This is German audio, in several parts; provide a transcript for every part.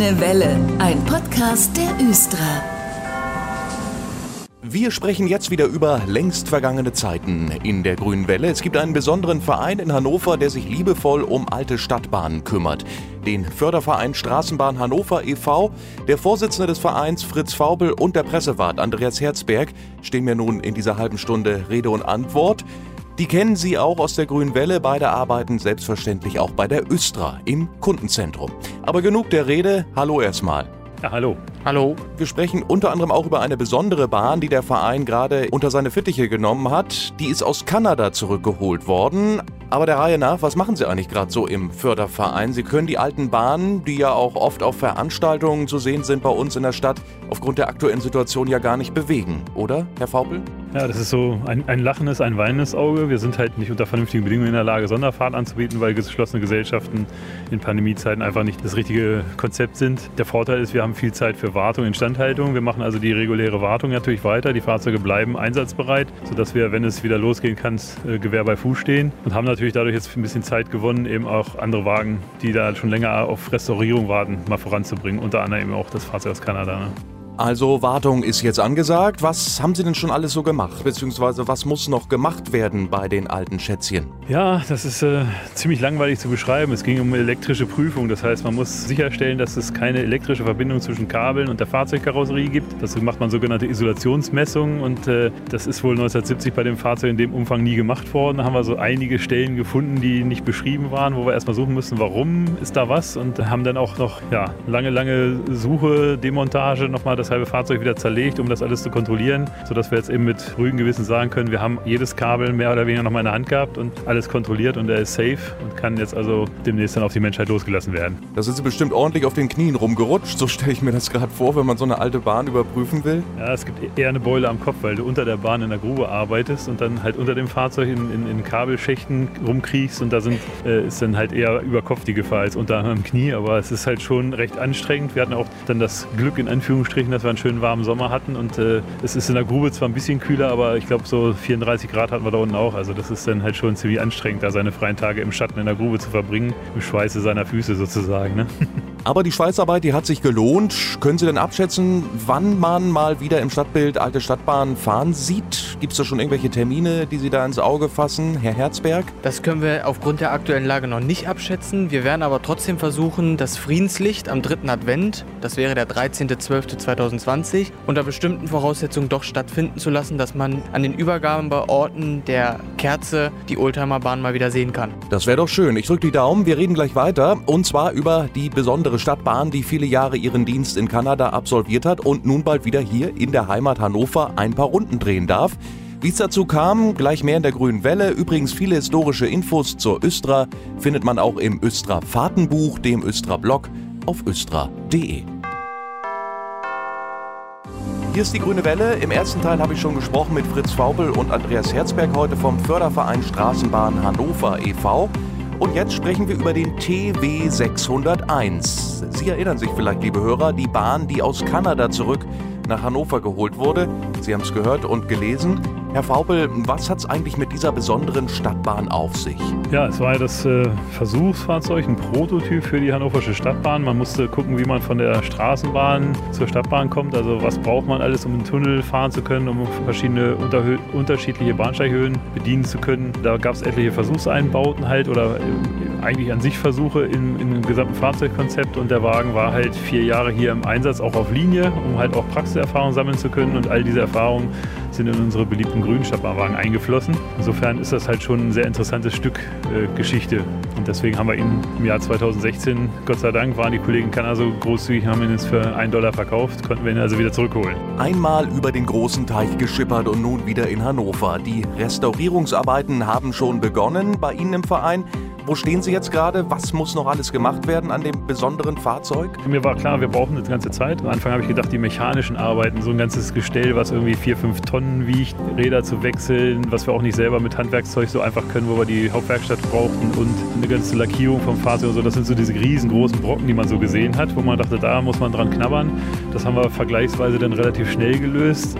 Grüne Welle, ein Podcast der Östra. Wir sprechen jetzt wieder über längst vergangene Zeiten in der Grünen Welle. Es gibt einen besonderen Verein in Hannover, der sich liebevoll um alte Stadtbahnen kümmert. Den Förderverein Straßenbahn Hannover e.V. Der Vorsitzende des Vereins Fritz Faubel und der Pressewart Andreas Herzberg stehen mir nun in dieser halben Stunde Rede und Antwort. Die kennen Sie auch aus der Grünen Welle. Beide arbeiten selbstverständlich auch bei der Östra im Kundenzentrum. Aber genug der Rede. Hallo erstmal. Ja, hallo. Hallo. Wir sprechen unter anderem auch über eine besondere Bahn, die der Verein gerade unter seine Fittiche genommen hat. Die ist aus Kanada zurückgeholt worden. Aber der Reihe nach, was machen Sie eigentlich gerade so im Förderverein? Sie können die alten Bahnen, die ja auch oft auf Veranstaltungen zu sehen sind bei uns in der Stadt, aufgrund der aktuellen Situation ja gar nicht bewegen, oder, Herr Faupel? Ja, das ist so ein, ein lachendes, ein weinendes Auge. Wir sind halt nicht unter vernünftigen Bedingungen in der Lage, Sonderfahrten anzubieten, weil geschlossene Gesellschaften in Pandemiezeiten einfach nicht das richtige Konzept sind. Der Vorteil ist, wir haben viel Zeit für Wartung, Instandhaltung. Wir machen also die reguläre Wartung natürlich weiter. Die Fahrzeuge bleiben einsatzbereit, sodass wir, wenn es wieder losgehen kann, äh, Gewehr bei Fuß stehen und haben natürlich dadurch jetzt ein bisschen Zeit gewonnen, eben auch andere Wagen, die da schon länger auf Restaurierung warten, mal voranzubringen. Unter anderem eben auch das Fahrzeug aus Kanada. Ne? Also Wartung ist jetzt angesagt. Was haben Sie denn schon alles so gemacht? Beziehungsweise was muss noch gemacht werden bei den alten Schätzchen? Ja, das ist äh, ziemlich langweilig zu beschreiben. Es ging um elektrische Prüfung. Das heißt, man muss sicherstellen, dass es keine elektrische Verbindung zwischen Kabeln und der Fahrzeugkarosserie gibt. Dazu macht man sogenannte Isolationsmessungen und äh, das ist wohl 1970 bei dem Fahrzeug in dem Umfang nie gemacht worden. Da haben wir so einige Stellen gefunden, die nicht beschrieben waren, wo wir erstmal suchen mussten, warum ist da was und haben dann auch noch ja, lange, lange Suche, Demontage nochmal das halbe Fahrzeug wieder zerlegt, um das alles zu kontrollieren, sodass wir jetzt eben mit ruhigem Gewissen sagen können, wir haben jedes Kabel mehr oder weniger noch mal in der Hand gehabt und alles kontrolliert und er ist safe und kann jetzt also demnächst dann auf die Menschheit losgelassen werden. Da sind Sie bestimmt ordentlich auf den Knien rumgerutscht, so stelle ich mir das gerade vor, wenn man so eine alte Bahn überprüfen will. Ja, es gibt eher eine Beule am Kopf, weil du unter der Bahn in der Grube arbeitest und dann halt unter dem Fahrzeug in, in, in Kabelschächten rumkriechst und da sind, äh, ist dann halt eher über Kopf die Gefahr als unter dem Knie, aber es ist halt schon recht anstrengend. Wir hatten auch dann das Glück in Anführungsstrichen, dass wir einen schönen warmen Sommer hatten und äh, es ist in der Grube zwar ein bisschen kühler, aber ich glaube so 34 Grad hatten wir da unten auch. Also das ist dann halt schon ziemlich anstrengend, da seine freien Tage im Schatten in der Grube zu verbringen, im Schweiße seiner Füße sozusagen. Ne? Aber die Schweißarbeit, die hat sich gelohnt. Können Sie denn abschätzen, wann man mal wieder im Stadtbild alte Stadtbahnen fahren sieht? Gibt es da schon irgendwelche Termine, die Sie da ins Auge fassen, Herr Herzberg? Das können wir aufgrund der aktuellen Lage noch nicht abschätzen. Wir werden aber trotzdem versuchen, das Friedenslicht am dritten Advent, das wäre der 13.12.2020, unter bestimmten Voraussetzungen doch stattfinden zu lassen, dass man an den Übergabeorten der Kerze die Oldtimerbahn mal wieder sehen kann. Das wäre doch schön. Ich drücke die Daumen. Wir reden gleich weiter. Und zwar über die besondere Stadtbahn, die viele Jahre ihren Dienst in Kanada absolviert hat und nun bald wieder hier in der Heimat Hannover ein paar Runden drehen darf. Wie es dazu kam, gleich mehr in der Grünen Welle. Übrigens viele historische Infos zur Östra findet man auch im Östra Fahrtenbuch, dem Östra Blog auf östra.de. Hier ist die Grüne Welle. Im ersten Teil habe ich schon gesprochen mit Fritz Faubel und Andreas Herzberg heute vom Förderverein Straßenbahn Hannover e.V. Und jetzt sprechen wir über den TW 601. Sie erinnern sich vielleicht, liebe Hörer, die Bahn, die aus Kanada zurück nach Hannover geholt wurde. Sie haben es gehört und gelesen. Herr Faubel, was hat es eigentlich mit dieser besonderen Stadtbahn auf sich? Ja, es war ja das äh, Versuchsfahrzeug, ein Prototyp für die hannoversche Stadtbahn. Man musste gucken, wie man von der Straßenbahn zur Stadtbahn kommt. Also was braucht man alles, um einen Tunnel fahren zu können, um verschiedene unterschiedliche Bahnsteighöhen bedienen zu können. Da gab es etliche Versuchseinbauten halt oder äh, eigentlich an sich Versuche im, im gesamten Fahrzeugkonzept. Und der Wagen war halt vier Jahre hier im Einsatz, auch auf Linie, um halt auch Praxiserfahrung sammeln zu können. Und all diese Erfahrungen sind in unsere beliebten grünen Stadtbahnwagen eingeflossen. Insofern ist das halt schon ein sehr interessantes Stück äh, Geschichte. Und deswegen haben wir ihn im Jahr 2016, Gott sei Dank, waren die Kollegen Kanada so großzügig, haben ihn jetzt für einen Dollar verkauft, konnten wir ihn also wieder zurückholen. Einmal über den großen Teich geschippert und nun wieder in Hannover. Die Restaurierungsarbeiten haben schon begonnen bei Ihnen im Verein. Wo stehen Sie jetzt gerade? Was muss noch alles gemacht werden an dem besonderen Fahrzeug? Mir war klar, wir brauchen eine ganze Zeit. Am Anfang habe ich gedacht, die mechanischen Arbeiten, so ein ganzes Gestell, was irgendwie vier, fünf Tonnen wiegt, Räder zu wechseln, was wir auch nicht selber mit Handwerkszeug so einfach können, wo wir die Hauptwerkstatt brauchten und eine ganze Lackierung vom Fahrzeug und so. Das sind so diese riesengroßen Brocken, die man so gesehen hat, wo man dachte, da muss man dran knabbern. Das haben wir vergleichsweise dann relativ schnell gelöst.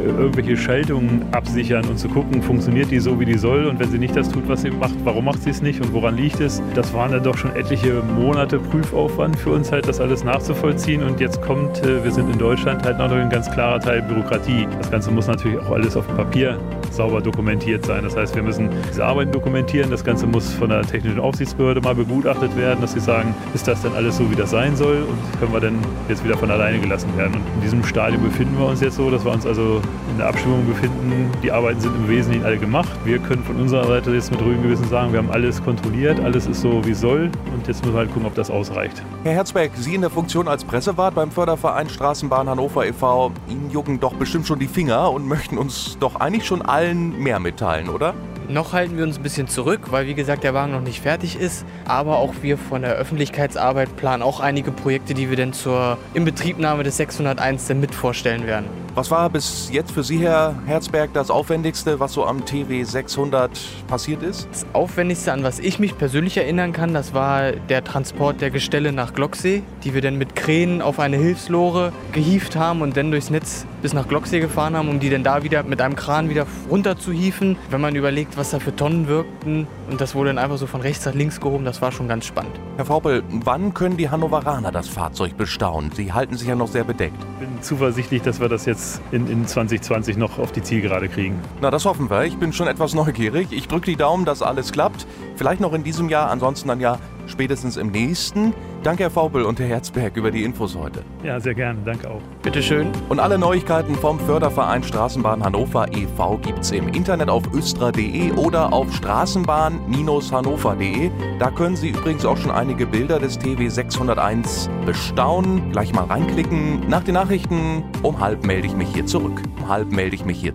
Äh, irgendwelche Schaltungen absichern und zu gucken, funktioniert die so, wie die soll und wenn sie nicht das tut, was sie macht, warum macht sie es nicht und woran woran liegt es. Das waren dann doch schon etliche Monate Prüfaufwand für uns halt, das alles nachzuvollziehen. Und jetzt kommt, äh, wir sind in Deutschland halt noch ein ganz klarer Teil Bürokratie. Das Ganze muss natürlich auch alles auf dem Papier sauber dokumentiert sein. Das heißt, wir müssen diese Arbeiten dokumentieren. Das Ganze muss von der technischen Aufsichtsbehörde mal begutachtet werden, dass sie sagen, ist das denn alles so, wie das sein soll und können wir dann jetzt wieder von alleine gelassen werden. Und in diesem Stadium befinden wir uns jetzt so, dass wir uns also der Abstimmung befinden. Die Arbeiten sind im Wesentlichen alle gemacht. Wir können von unserer Seite jetzt mit ruhigem Gewissen sagen, wir haben alles kontrolliert, alles ist so, wie soll und jetzt müssen wir halt gucken, ob das ausreicht. Herr Herzberg, Sie in der Funktion als Pressewart beim Förderverein Straßenbahn Hannover e.V., Ihnen jucken doch bestimmt schon die Finger und möchten uns doch eigentlich schon allen mehr mitteilen, oder? Noch halten wir uns ein bisschen zurück, weil wie gesagt der Wagen noch nicht fertig ist. Aber auch wir von der Öffentlichkeitsarbeit planen auch einige Projekte, die wir dann zur Inbetriebnahme des 601 dann mit vorstellen werden. Was war bis jetzt für Sie, Herr Herzberg, das Aufwendigste, was so am TW 600 passiert ist? Das Aufwendigste, an was ich mich persönlich erinnern kann, das war der Transport der Gestelle nach Glocksee, die wir dann mit Kränen auf eine Hilfslore gehieft haben und dann durchs Netz bis nach Glocksee gefahren haben, um die dann da wieder mit einem Kran wieder runter zu hieven. Wenn man überlegt, was da für Tonnen wirkten und das wurde dann einfach so von rechts nach links gehoben, das war schon ganz spannend. Herr Vaupel, wann können die Hannoveraner das Fahrzeug bestaunen? Sie halten sich ja noch sehr bedeckt. Ich bin zuversichtlich, dass wir das jetzt in, in 2020 noch auf die Zielgerade kriegen. Na, das hoffen wir. Ich bin schon etwas neugierig. Ich drücke die Daumen, dass alles klappt. Vielleicht noch in diesem Jahr, ansonsten dann ja spätestens im nächsten. Danke, Herr Faubel und Herr Herzberg, über die Infos heute. Ja, sehr gerne. Danke auch. Bitteschön. Und alle Neuigkeiten vom Förderverein Straßenbahn Hannover e.V. gibt's im Internet auf östra.de oder auf straßenbahn-hannover.de. Da können Sie übrigens auch schon einige Bilder des TW 601 bestaunen. Gleich mal reinklicken. Nach den Nachrichten um halb melde ich mich hier zurück. Um halb melde ich mich hier.